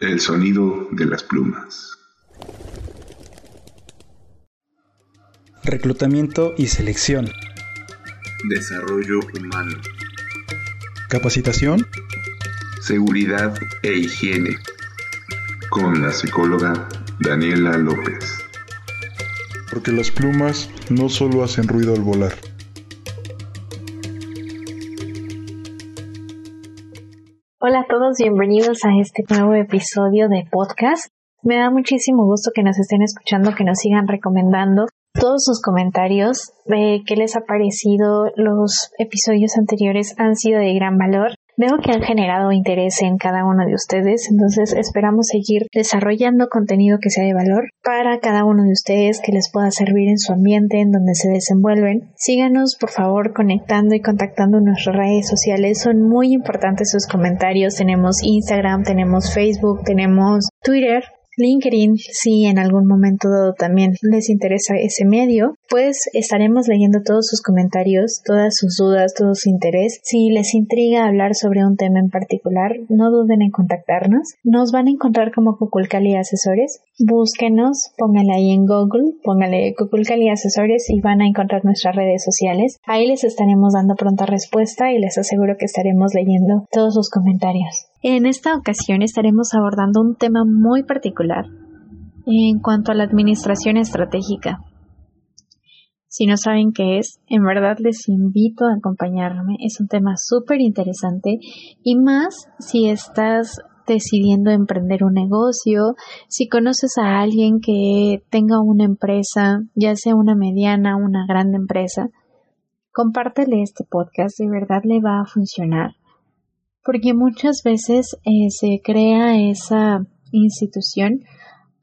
El sonido de las plumas. Reclutamiento y selección. Desarrollo humano. Capacitación. Seguridad e higiene. Con la psicóloga Daniela López. Porque las plumas no solo hacen ruido al volar. Bienvenidos a este nuevo episodio de podcast. Me da muchísimo gusto que nos estén escuchando, que nos sigan recomendando todos sus comentarios de qué les ha parecido. Los episodios anteriores han sido de gran valor. Veo que han generado interés en cada uno de ustedes, entonces esperamos seguir desarrollando contenido que sea de valor para cada uno de ustedes que les pueda servir en su ambiente, en donde se desenvuelven. Síganos por favor conectando y contactando nuestras redes sociales, son muy importantes sus comentarios. Tenemos Instagram, tenemos Facebook, tenemos Twitter, LinkedIn, si en algún momento también les interesa ese medio, pues estaremos leyendo todos sus comentarios, todas sus dudas, todo su interés. Si les intriga hablar sobre un tema en particular, no duden en contactarnos. Nos van a encontrar como Cuculcali Asesores. Búsquenos, pónganle ahí en Google, pónganle Cuculcali Asesores y van a encontrar nuestras redes sociales. Ahí les estaremos dando pronta respuesta y les aseguro que estaremos leyendo todos sus comentarios. En esta ocasión estaremos abordando un tema muy particular en cuanto a la administración estratégica. Si no saben qué es, en verdad les invito a acompañarme. Es un tema súper interesante y más si estás decidiendo emprender un negocio, si conoces a alguien que tenga una empresa, ya sea una mediana, o una grande empresa, compártele este podcast, de verdad le va a funcionar porque muchas veces eh, se crea esa institución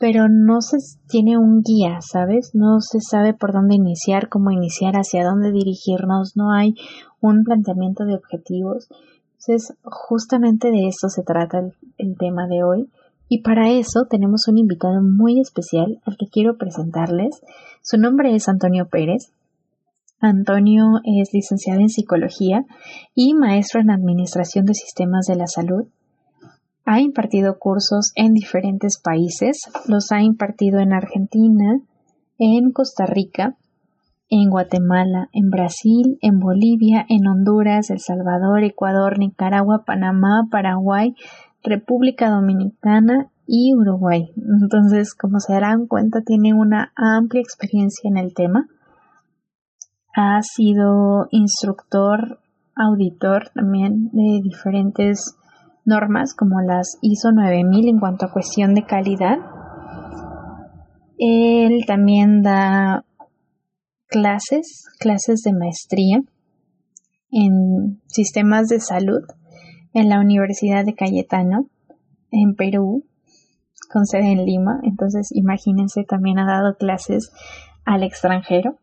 pero no se tiene un guía, ¿sabes? No se sabe por dónde iniciar, cómo iniciar, hacia dónde dirigirnos, no hay un planteamiento de objetivos. Entonces, justamente de eso se trata el tema de hoy. Y para eso tenemos un invitado muy especial al que quiero presentarles. Su nombre es Antonio Pérez. Antonio es licenciado en psicología y maestro en administración de sistemas de la salud. Ha impartido cursos en diferentes países, los ha impartido en Argentina, en Costa Rica, en Guatemala, en Brasil, en Bolivia, en Honduras, El Salvador, Ecuador, Nicaragua, Panamá, Paraguay, República Dominicana y Uruguay. Entonces, como se darán cuenta, tiene una amplia experiencia en el tema ha sido instructor, auditor también de diferentes normas como las ISO 9000 en cuanto a cuestión de calidad. Él también da clases, clases de maestría en sistemas de salud en la Universidad de Cayetano, en Perú, con sede en Lima. Entonces, imagínense, también ha dado clases al extranjero.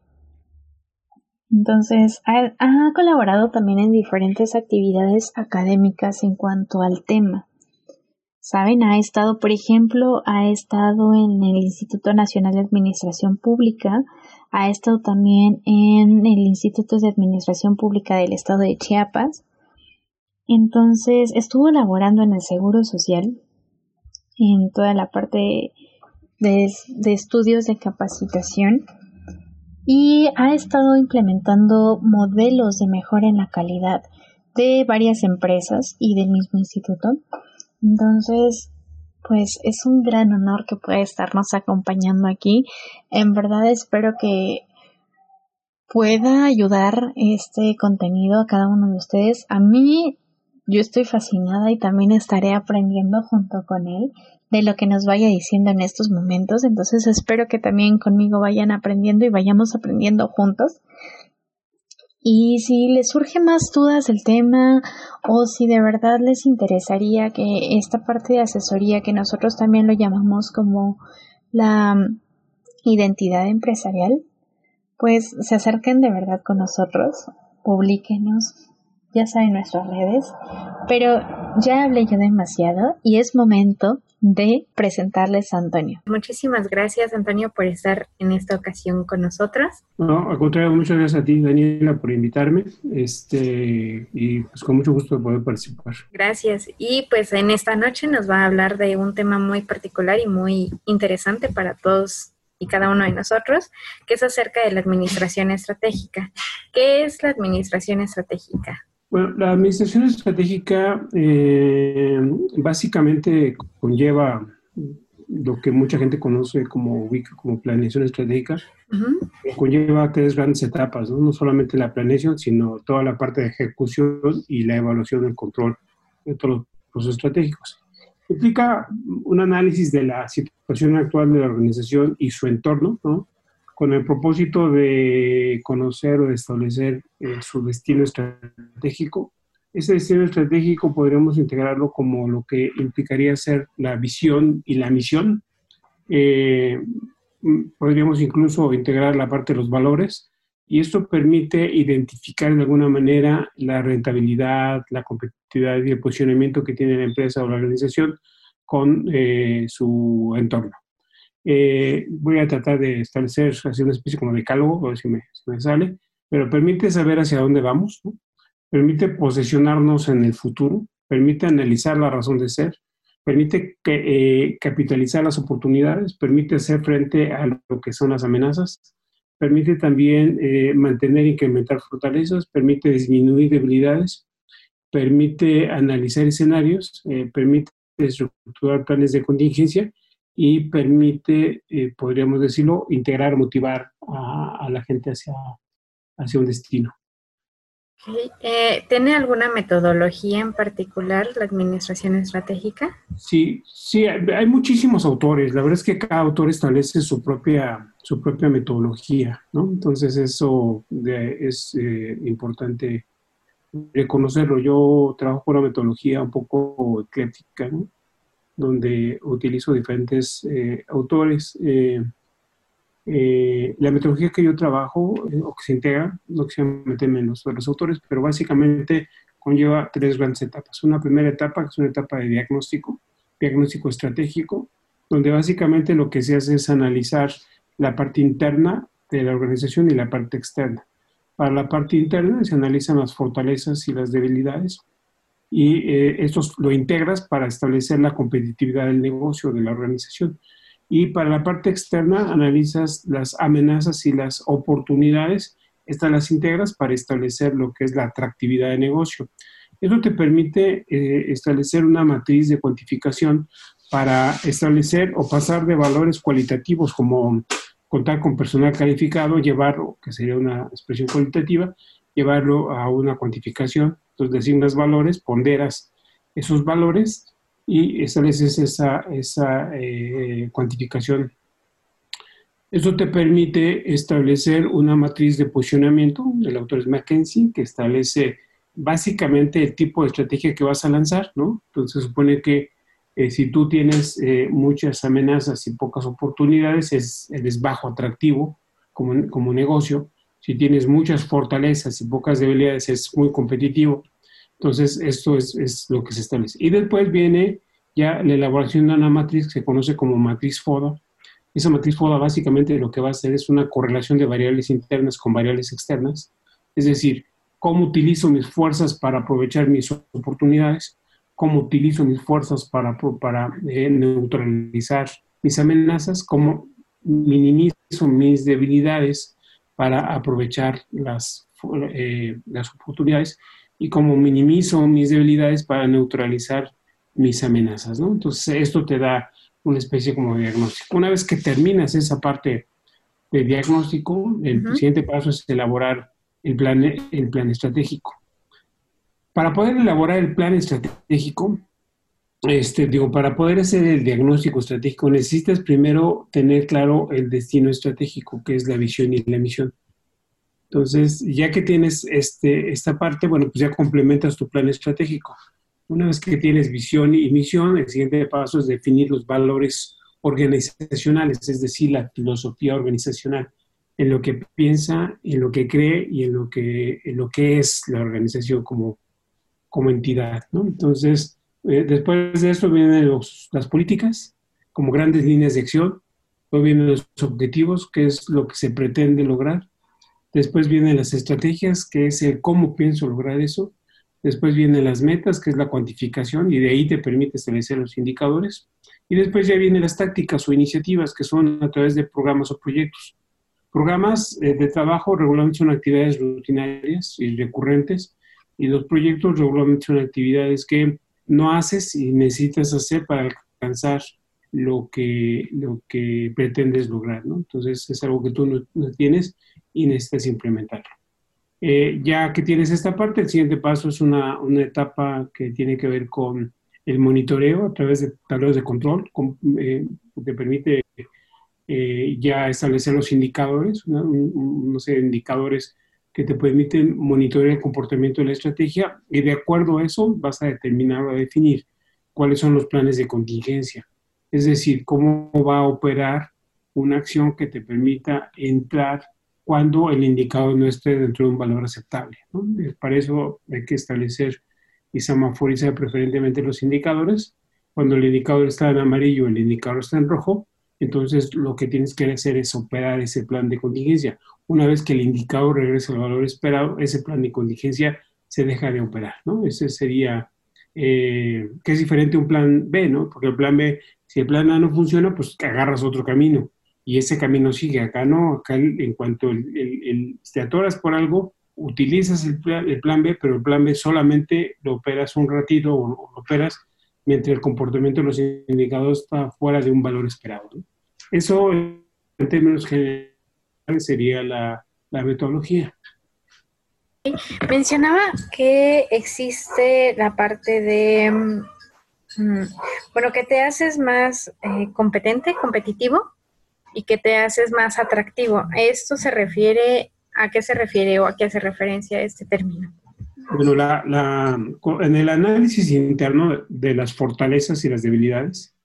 Entonces, ha, colaborado también en diferentes actividades académicas en cuanto al tema. Saben, ha estado, por ejemplo, ha estado en el Instituto Nacional de Administración Pública, ha estado también en el Instituto de Administración Pública del Estado de Chiapas. Entonces, estuvo laborando en el Seguro Social, en toda la parte de estudios de capacitación y ha estado implementando modelos de mejora en la calidad de varias empresas y del mismo instituto. Entonces, pues es un gran honor que pueda estarnos acompañando aquí. En verdad espero que pueda ayudar este contenido a cada uno de ustedes. A mí yo estoy fascinada y también estaré aprendiendo junto con él de lo que nos vaya diciendo en estos momentos. Entonces espero que también conmigo vayan aprendiendo y vayamos aprendiendo juntos. Y si les surge más dudas del tema o si de verdad les interesaría que esta parte de asesoría que nosotros también lo llamamos como la identidad empresarial, pues se acerquen de verdad con nosotros, publíquenos, ya saben nuestras redes, pero ya hablé yo demasiado y es momento de presentarles a Antonio. Muchísimas gracias, Antonio, por estar en esta ocasión con nosotros. No, al contrario, muchas gracias a ti, Daniela, por invitarme. Este, y pues con mucho gusto de poder participar. Gracias. Y pues en esta noche nos va a hablar de un tema muy particular y muy interesante para todos y cada uno de nosotros, que es acerca de la administración estratégica. ¿Qué es la administración estratégica? Bueno, la administración estratégica eh, básicamente conlleva lo que mucha gente conoce como como planeación estratégica, conlleva tres grandes etapas, ¿no? solamente la planeación, sino toda la parte de ejecución y la evaluación del control de todos los procesos estratégicos. Implica un análisis de la situación actual de la organización y su entorno, ¿no? Con el propósito de conocer o de establecer eh, su destino estratégico. Ese destino estratégico podríamos integrarlo como lo que implicaría ser la visión y la misión. Eh, podríamos incluso integrar la parte de los valores y esto permite identificar de alguna manera la rentabilidad, la competitividad y el posicionamiento que tiene la empresa o la organización con eh, su entorno. Eh, voy a tratar de establecer así una especie como de decálogo, a ver si me, sale, pero permite saber hacia dónde vamos, permite posicionarnos en el futuro, permite analizar la razón de ser, permite que, eh, capitalizar las oportunidades, permite hacer frente a lo que son las amenazas, permite también eh, mantener e incrementar fortalezas, permite disminuir debilidades, permite analizar escenarios, permite estructurar planes de contingencia y permite, eh, podríamos decirlo, integrar, motivar a, la gente hacia, hacia un destino. Eh, ¿Tiene alguna metodología en particular la administración estratégica? Sí, sí, hay muchísimos autores. La verdad es que cada autor establece su propia, su propia metodología, ¿no? Entonces eso es eh, importante reconocerlo. Yo trabajo con una metodología un poco ecléctica, ¿no? Donde utilizo diferentes eh, autores. Eh, eh, la metodología que yo trabajo, o que se integra, no se mete menos de los autores, pero básicamente conlleva tres grandes etapas. Una primera etapa, que es una etapa de diagnóstico, diagnóstico estratégico, donde básicamente lo que se hace es analizar la parte interna de la organización y la parte externa. Para la parte interna se analizan las fortalezas y las debilidades y eh, esto lo integras para establecer la competitividad del negocio de la organización. Y para la parte externa analizas las amenazas y las oportunidades, estas las integras para establecer lo que es la atractividad de negocio. Eso te permite eh, establecer una matriz de cuantificación para establecer o pasar de valores cualitativos como contar con personal calificado, llevarlo, que sería una expresión cualitativa, llevarlo a una cuantificación entonces designas valores, ponderas esos valores y estableces esa, esa eh, cuantificación. Eso te permite establecer una matriz de posicionamiento, el autor es McKenzie, que establece básicamente el tipo de estrategia que vas a lanzar, ¿no? Entonces supone que eh, si tú tienes eh, muchas amenazas y pocas oportunidades, es, eres bajo atractivo como, como negocio. Si tienes muchas fortalezas y pocas debilidades, es muy competitivo. Entonces, esto es, lo que se establece. Y después viene ya la elaboración de una matriz que se conoce como matriz FODA. Esa matriz FODA básicamente lo que va a hacer es una correlación de variables internas con variables externas. Es decir, cómo utilizo mis fuerzas para aprovechar mis oportunidades, cómo utilizo mis fuerzas para, para eh, neutralizar mis amenazas, cómo minimizo mis debilidades para aprovechar las, eh, las oportunidades y cómo minimizo mis debilidades para neutralizar mis amenazas, ¿no? Entonces, esto te da una especie como de diagnóstico. Una vez que terminas esa parte de diagnóstico, el siguiente paso es elaborar el plan, el plan estratégico. Para poder elaborar el plan estratégico, este, digo, para poder hacer el diagnóstico estratégico necesitas primero tener claro el destino estratégico, que es la visión y la misión. Entonces, ya que tienes este, esta parte, bueno, pues ya complementas tu plan estratégico. Una vez que tienes visión y misión, el siguiente paso es definir los valores organizacionales, es decir, la filosofía organizacional, en lo que piensa, en lo que cree y en lo que, en lo que es la organización como, como entidad. Entonces, Eh, después de esto vienen las políticas como grandes líneas de acción. Luego vienen los objetivos, que es lo que se pretende lograr. Después vienen las estrategias, que es el cómo pienso lograr eso. Después vienen las metas, que es la cuantificación, y de ahí te permite establecer los indicadores. Y después ya vienen las tácticas o iniciativas, que son a través de programas o proyectos. Programas eh, de trabajo regularmente son actividades rutinarias y recurrentes, y los proyectos regularmente son actividades que no haces y necesitas hacer para alcanzar lo que, lo que pretendes lograr, ¿no? Entonces es algo que tú no, tienes y necesitas implementarlo. Eh, ya que tienes esta parte, el siguiente paso es una, una, etapa que tiene que ver con el monitoreo a través de tableros de control, eh, que permite eh, ya establecer los indicadores, ¿no? no sé, indicadores que te permiten monitorear el comportamiento de la estrategia y de acuerdo a eso vas a determinar o a definir cuáles son los planes de contingencia. Es decir, cómo va a operar una acción que te permita entrar cuando el indicador no esté dentro de un valor aceptable. Para eso hay que establecer y semaforizar preferentemente los indicadores. Cuando el indicador está en amarillo, el indicador está en rojo, entonces lo que tienes que hacer es operar ese plan de contingencia. Una vez que el indicador regresa al valor esperado, ese plan de contingencia se deja de operar, ¿no? Ese sería, eh, que es diferente a un plan B, ¿no? Porque el plan B, si el plan A no funciona, pues agarras otro camino y ese camino sigue. Acá no, acá en cuanto te atoras por algo, utilizas el plan, el plan, B, pero el plan B solamente lo operas un ratito o lo operas mientras el comportamiento de los indicadores está fuera de un valor esperado. Eso, en términos generales, sería la, metodología. Mencionaba que existe la parte de, mm, bueno, que te haces más eh, competente, competitivo y que te haces más atractivo. ¿Esto se refiere, a qué se refiere o a qué hace referencia este término? Bueno, la, en el análisis interno de las fortalezas y las debilidades,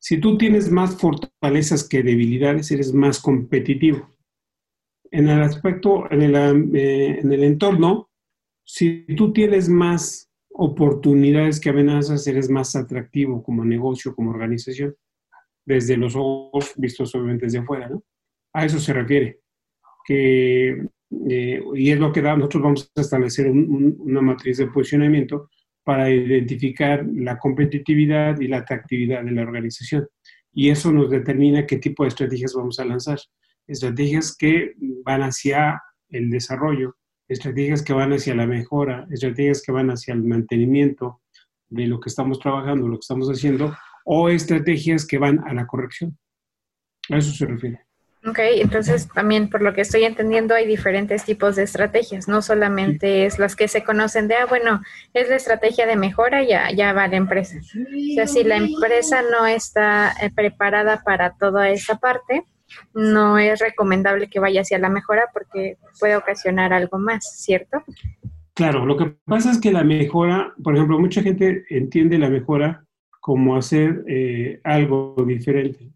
si tú tienes más fortalezas que debilidades, eres más competitivo. En el aspecto, en el, eh, en el entorno, si tú tienes más oportunidades que amenazas, eres más atractivo como negocio, como organización, desde los ojos vistos obviamente desde afuera, ¿no? A eso se refiere, que eh, y es lo que da, nosotros vamos a establecer una matriz de posicionamiento para identificar la competitividad y la atractividad de la organización. Y eso nos determina qué tipo de estrategias vamos a lanzar. Estrategias que van hacia el desarrollo, estrategias que van hacia la mejora, estrategias que van hacia el mantenimiento de lo que estamos trabajando, lo que estamos haciendo, o estrategias que van a la corrección. A eso se refiere. Ok, entonces también por lo que estoy entendiendo hay diferentes tipos de estrategias, no solamente es las que se conocen de, ah, bueno, es la estrategia de mejora, ya, ya va la empresa. O sea, si la empresa no está eh, preparada para toda esa parte, no es recomendable que vaya hacia la mejora porque puede ocasionar algo más, ¿cierto? Claro, lo que pasa es que la mejora, por ejemplo, mucha gente entiende la mejora como hacer eh, algo diferente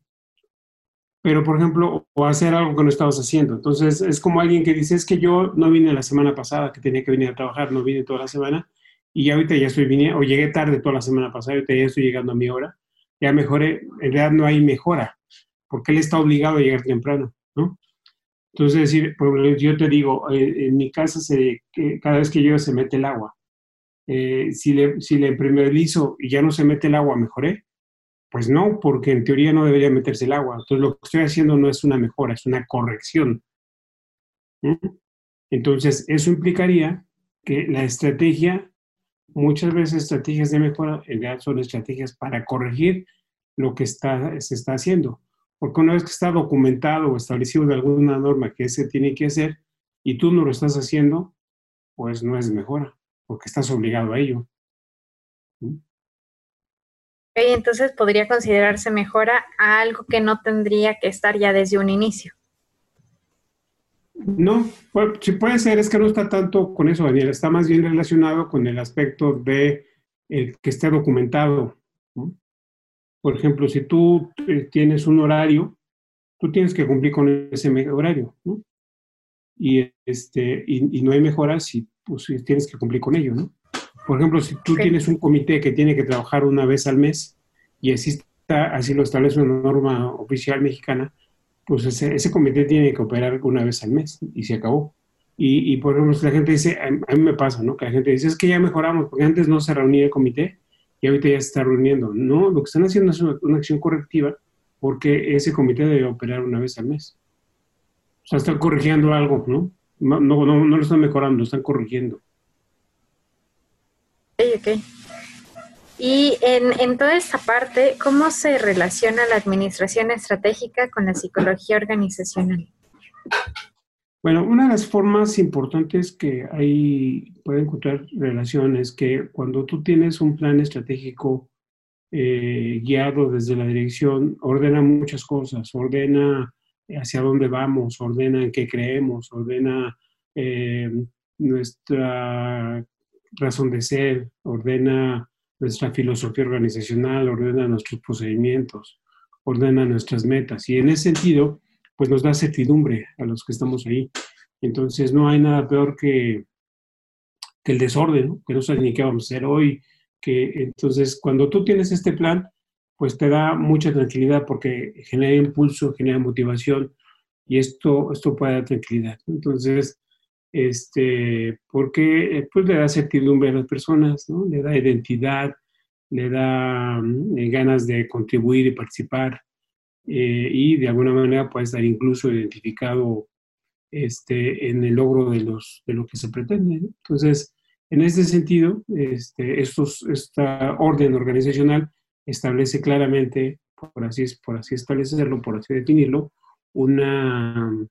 pero por ejemplo, o hacer algo que no estabas haciendo. Entonces, es como alguien que dice, es que yo no vine la semana pasada, que tenía que venir a trabajar, no vine toda la semana, y ahorita ya estoy vine, o llegué tarde toda la semana pasada, ahorita ya estoy llegando a mi hora, ya mejoré, en realidad no hay mejora, porque él está obligado a llegar temprano, ¿no? Entonces, decir, yo te digo, eh, en mi casa se, cada vez que llueve se mete el agua. Eh, si le, si le primerizo y ya no se mete el agua, mejoré. Pues no, porque en teoría no debería meterse el agua. Entonces lo que estoy haciendo no es una mejora, es una corrección. Entonces eso implicaría que la estrategia, muchas veces estrategias de mejora, en realidad son estrategias para corregir lo que está, se está haciendo. Porque una vez que está documentado o establecido de alguna norma que se tiene que hacer y tú no lo estás haciendo, pues no es mejora, porque estás obligado a ello entonces podría considerarse mejora a algo que no tendría que estar ya desde un inicio. No, si puede ser, es que no está tanto con eso, Daniel, está más bien relacionado con el aspecto de el que esté documentado. Por ejemplo, si tú eh, tienes un horario, tú tienes que cumplir con ese horario, Y, este, y, no hay mejora si pues, tienes que cumplir con ello, ¿no? Por ejemplo, si tú tienes un comité que tiene que trabajar una vez al mes y así, está, así lo establece una norma oficial mexicana, pues ese, ese, comité tiene que operar una vez al mes y se acabó. Y, y por ejemplo, la gente dice, a, mí me pasa, ¿no? Que la gente dice, es que ya mejoramos, porque antes no se reunía el comité y ahorita ya se está reuniendo. No, lo que están haciendo es una, una acción correctiva porque ese comité debe operar una vez al mes. O sea, están corrigiendo algo, ¿no? No, no, no, no lo están mejorando, lo están corrigiendo. Ok. Y en, en, toda esta parte, ¿cómo se relaciona la administración estratégica con la psicología organizacional? Bueno, una de las formas importantes que hay, puede encontrar relación es que cuando tú tienes un plan estratégico eh, guiado desde la dirección, ordena muchas cosas, ordena hacia dónde vamos, ordena en qué creemos, ordena eh, nuestra razón de ser, ordena nuestra filosofía organizacional, ordena nuestros procedimientos, ordena nuestras metas. Y en ese sentido, pues nos da certidumbre a los que estamos ahí. Entonces no hay nada peor que, el desorden, que no sabes ni qué vamos a hacer hoy. Que, entonces, cuando tú tienes este plan, pues te da mucha tranquilidad porque genera impulso, genera motivación y esto, esto puede dar tranquilidad. Entonces, este, porque pues le da certidumbre a las personas, ¿no? le da identidad, le da mm, ganas de contribuir y participar eh, y de alguna manera puede estar incluso identificado este, en el logro de, los, de lo que se pretende. Entonces, en este sentido, este, estos, esta orden organizacional establece claramente, por así, por así establecerlo, por así definirlo, una,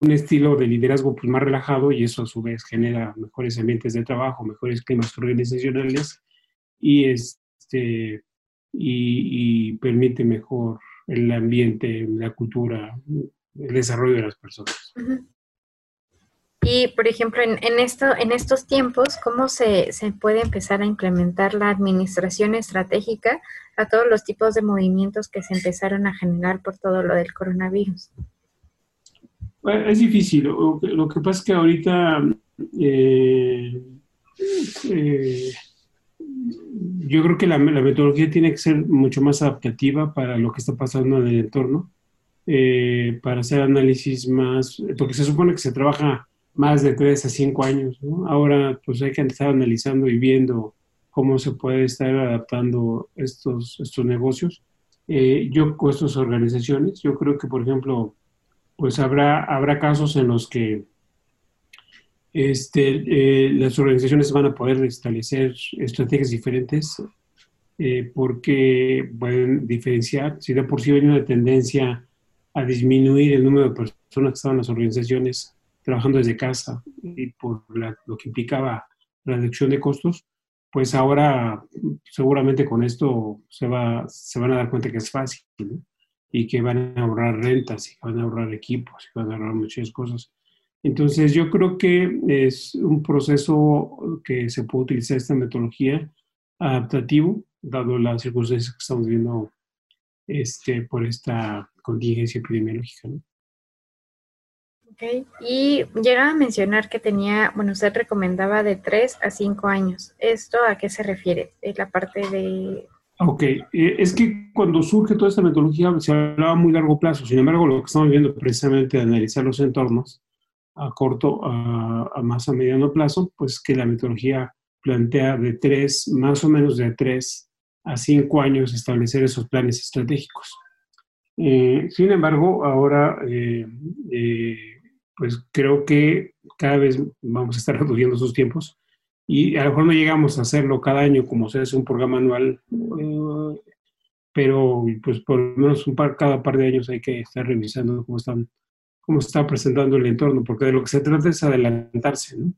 un estilo de liderazgo pues, más relajado y eso a su vez genera mejores ambientes de trabajo, mejores climas organizacionales y, este, y, permite mejor el ambiente, la cultura, el desarrollo de las personas. Y, por ejemplo, en, en, esto, en estos tiempos, ¿cómo se, se, puede empezar a implementar la administración estratégica a todos los tipos de movimientos que se empezaron a generar por todo lo del coronavirus? Es difícil. Lo, que pasa es que ahorita eh, eh, yo creo que la, la, metodología tiene que ser mucho más adaptativa para lo que está pasando en el entorno, eh, para hacer análisis más, porque se supone que se trabaja más de tres a cinco años. Ahora pues hay que estar analizando y viendo cómo se puede estar adaptando estos, estos negocios. Eh, yo con estas organizaciones, yo creo que, por ejemplo, pues habrá, habrá casos en los que este, eh, las organizaciones van a poder establecer estrategias diferentes eh, porque pueden diferenciar. Si de por sí hay una tendencia a disminuir el número de personas que estaban en las organizaciones trabajando desde casa y por lo que implicaba la reducción de costos, pues ahora seguramente con esto se, va, se van a dar cuenta que es fácil y que van a ahorrar rentas y que van a ahorrar equipos y que van a ahorrar muchas cosas. Entonces yo creo que es un proceso que se puede utilizar esta metodología adaptativo, dado las circunstancias que estamos viendo este, por esta contingencia epidemiológica. ¿no? Y llegaba a mencionar que tenía, bueno, usted recomendaba de 3 a 5 años. ¿Esto a qué se refiere? Es la parte de... Ok, eh, es que cuando surge toda esta metodología se hablaba a muy largo plazo. Sin embargo, lo que estamos viendo precisamente de analizar los entornos a corto, a, más a mediano plazo, pues que la metodología plantea de 3, más o menos de 3 a 5 años establecer esos planes estratégicos. Eh, sin embargo, ahora eh, pues creo que cada vez vamos a estar reduciendo esos tiempos y a lo mejor no llegamos a hacerlo cada año como se hace un programa anual, eh, pero pues por lo menos un par, cada par de años hay que estar revisando cómo están cómo está presentando el entorno, porque de lo que se trata es adelantarse, ¿no?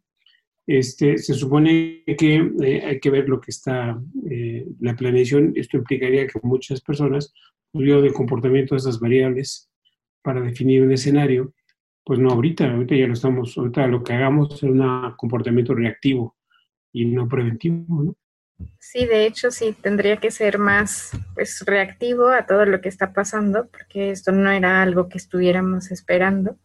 Este, se supone que eh, hay que ver lo que está, eh, la planeación, esto implicaría que muchas personas, estudio de comportamiento de esas variables para definir un escenario, pues no ahorita, ahorita ya lo estamos, ahorita lo que hagamos es un comportamiento reactivo y no preventivo, ¿no? Sí, de hecho sí, tendría que ser más pues, reactivo a todo lo que está pasando, porque esto no era algo que estuviéramos esperando.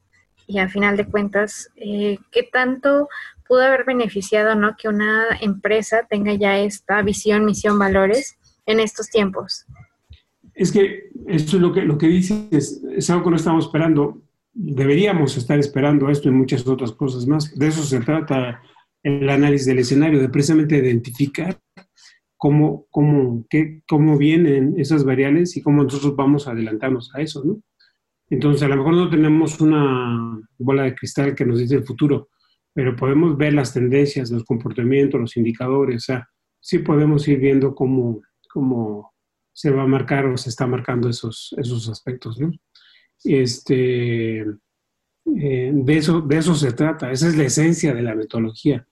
Y a final de cuentas, eh, ¿qué tanto pudo haber beneficiado, ¿no? Que una empresa tenga ya esta visión, misión, valores en estos tiempos. Es que esto es lo que, lo que dices, es algo que no estamos esperando. Deberíamos estar esperando esto y muchas otras cosas más. De eso se trata el análisis del escenario, de precisamente identificar cómo, cómo, qué, cómo vienen esas variables y cómo nosotros vamos a adelantarnos a eso, ¿no? Entonces, a lo mejor no tenemos una bola de cristal que nos dice el futuro, pero podemos ver las tendencias, los comportamientos, los indicadores, o sea, sí podemos ir viendo cómo, cómo se va a marcar o se está marcando esos, esos aspectos, ¿no? Este, eh, de, eso, de eso se trata, esa es la esencia de la metodología.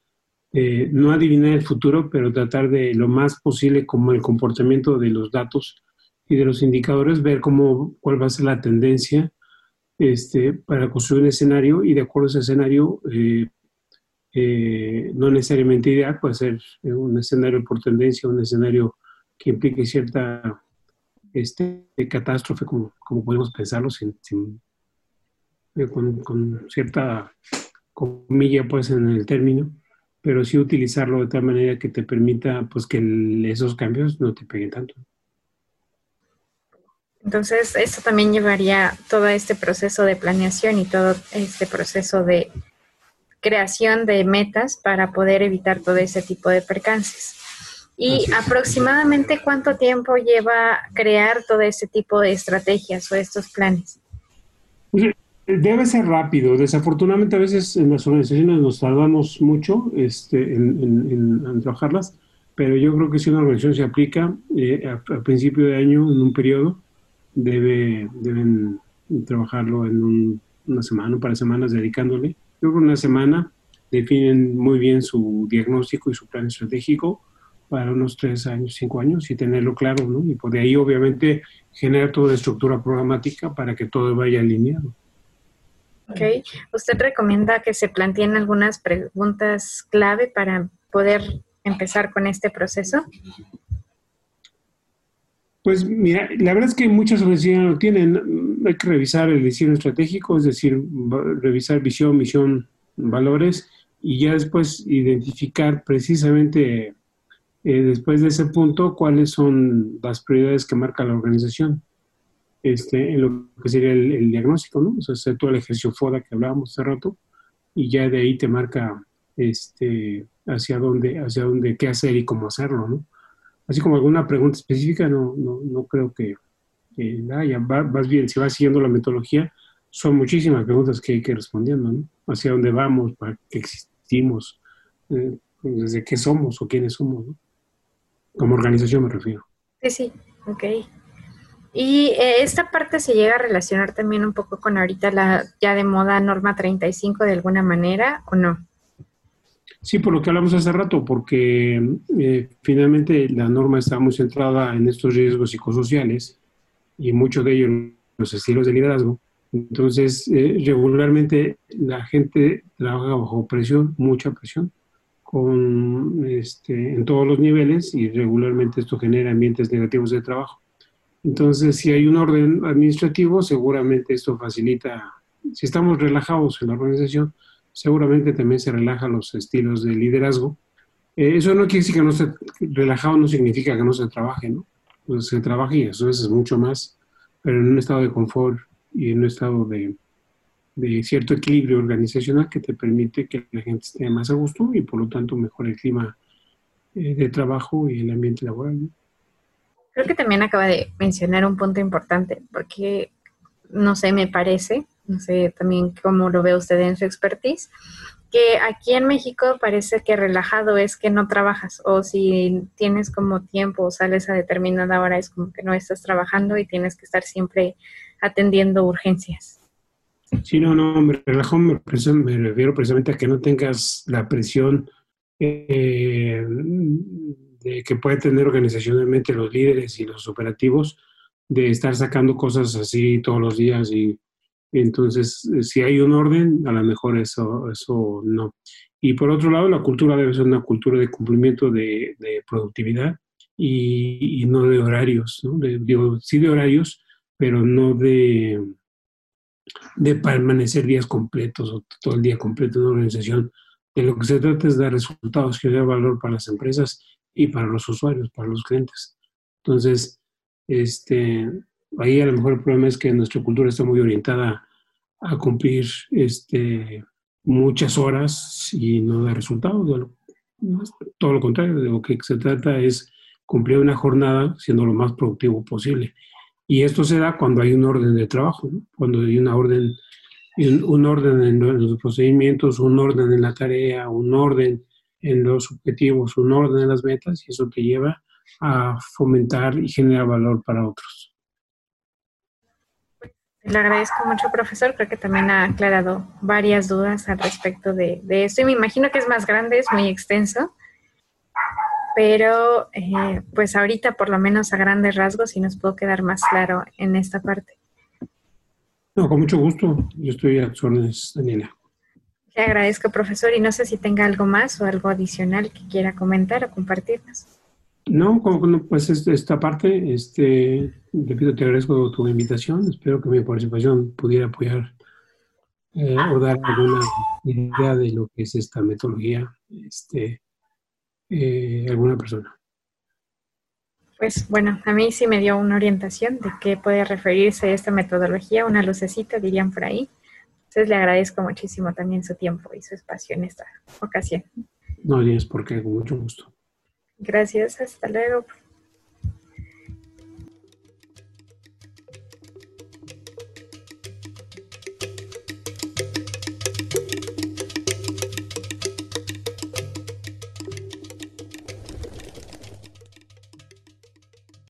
Eh, no adivinar el futuro, pero tratar de lo más posible como el comportamiento de los datos y de los indicadores, ver cómo, cuál va a ser la tendencia este, para construir un escenario y de acuerdo a ese escenario, eh, eh, no necesariamente ideal, puede ser un escenario por tendencia, un escenario que implique cierta este, catástrofe, como, como podemos pensarlo, sin, eh, con, con, cierta comilla pues en el término, pero sí utilizarlo de tal manera que te permita pues que esos cambios no te peguen tanto. Entonces, esto también llevaría todo este proceso de planeación y todo este proceso de creación de metas para poder evitar todo ese tipo de percances. ¿Y aproximadamente cuánto tiempo lleva crear todo ese tipo de estrategias o estos planes? Debe ser rápido. Desafortunadamente a veces en las organizaciones nos tardamos mucho este, en, trabajarlas, pero yo creo que si una organización se aplica eh, a, principio de año, en un periodo, debe, deben trabajarlo en una semana, un par de semanas dedicándole. Yo creo que una semana definen muy bien su diagnóstico y su plan estratégico para unos tres años, cinco años y tenerlo claro, ¿no? Y por ahí obviamente generar toda la estructura programática para que todo vaya alineado. Ok. ¿Usted recomienda que se planteen algunas preguntas clave para poder empezar con este proceso? Pues mira, la verdad es que muchas organizaciones lo tienen. Hay que revisar el diseño estratégico, es decir, revisar visión, misión, valores y ya después identificar precisamente eh, después de ese punto cuáles son las prioridades que marca la organización este, en lo que sería el, diagnóstico, ¿no? O sea, hacer todo el ejercicio FODA que hablábamos hace rato y ya de ahí te marca este, hacia dónde, hacia dónde, qué hacer y cómo hacerlo, ¿no? así como alguna pregunta específica, no, no, no creo que, haya. Más bien, si vas siguiendo la metodología, son muchísimas preguntas que hay que ir respondiendo, ¿no? Hacia dónde vamos, para qué existimos, eh, desde qué somos o quiénes somos, ¿no? Como organización me refiero. Sí, sí, ok. Y eh, esta parte se llega a relacionar también un poco con ahorita la ya de moda norma 35 de alguna manera o no? Sí, por lo que hablamos hace rato, porque eh, finalmente la norma está muy centrada en estos riesgos psicosociales y muchos de ellos los estilos de liderazgo. Entonces, eh, regularmente la gente trabaja bajo presión, mucha presión, con, este, en todos los niveles y regularmente esto genera ambientes negativos de trabajo. Entonces, si hay un orden administrativo, seguramente esto facilita, si estamos relajados en la organización, seguramente también se relajan los estilos de liderazgo. Eh, eso no quiere decir que no se relajado no significa que no se trabaje, ¿no? Pues se trabaja y eso es mucho más, pero en un estado de confort y en un estado de, cierto equilibrio organizacional que te permite que la gente esté más a gusto y por lo tanto mejore el clima eh, de trabajo y el ambiente laboral. Creo que también acaba de mencionar un punto importante, porque, no sé, me parece no sé también cómo lo ve usted en su expertise, que aquí en México parece que relajado es que no trabajas o si tienes como tiempo o sales a determinada hora es como que no estás trabajando y tienes que estar siempre atendiendo urgencias. Sí, no, no, me relajo, me, refiero precisamente a que no tengas la presión eh, de que puede tener organizacionalmente los líderes y los operativos de estar sacando cosas así todos los días y entonces, eh, si hay un orden, a lo mejor eso, eso no. Y por otro lado, la cultura debe ser una cultura de cumplimiento de, productividad y, no de horarios, ¿no? digo, sí de horarios, pero no de, de permanecer días completos o todo el día completo en una organización de lo que se trata es de resultados, generar valor para las empresas y para los usuarios, para los clientes. Entonces, este, ahí a lo mejor el problema es que nuestra cultura está muy orientada a cumplir este, muchas horas y no da resultados. Todo lo contrario, de lo que se trata es cumplir una jornada siendo lo más productivo posible. Y esto se da cuando hay un orden de trabajo, cuando hay una orden, un orden en los procedimientos, un orden en la tarea, un orden en los objetivos, un orden en las metas, y eso te lleva a fomentar y generar valor para otros. Le agradezco mucho, profesor. Creo que también ha aclarado varias dudas al respecto de, de esto. Y me imagino que es más grande, es muy extenso. Pero, eh, pues ahorita, por lo menos a grandes rasgos, sí nos puedo quedar más claro en esta parte. No, con mucho gusto. Yo estoy a tus órdenes, Daniela. Le agradezco, profesor. Y no sé si tenga algo más o algo adicional que quiera comentar o compartirnos. No, pues esta parte, este, repito, te agradezco tu invitación. Espero que mi participación pudiera apoyar eh, o dar alguna idea de lo que es esta metodología, este, eh, alguna persona. Pues bueno, a mí sí me dio una orientación de qué puede referirse esta metodología, una lucecita dirían por ahí. Entonces le agradezco muchísimo también su tiempo y su espacio en esta ocasión. No tienes por qué, con mucho gusto. Gracias, hasta luego.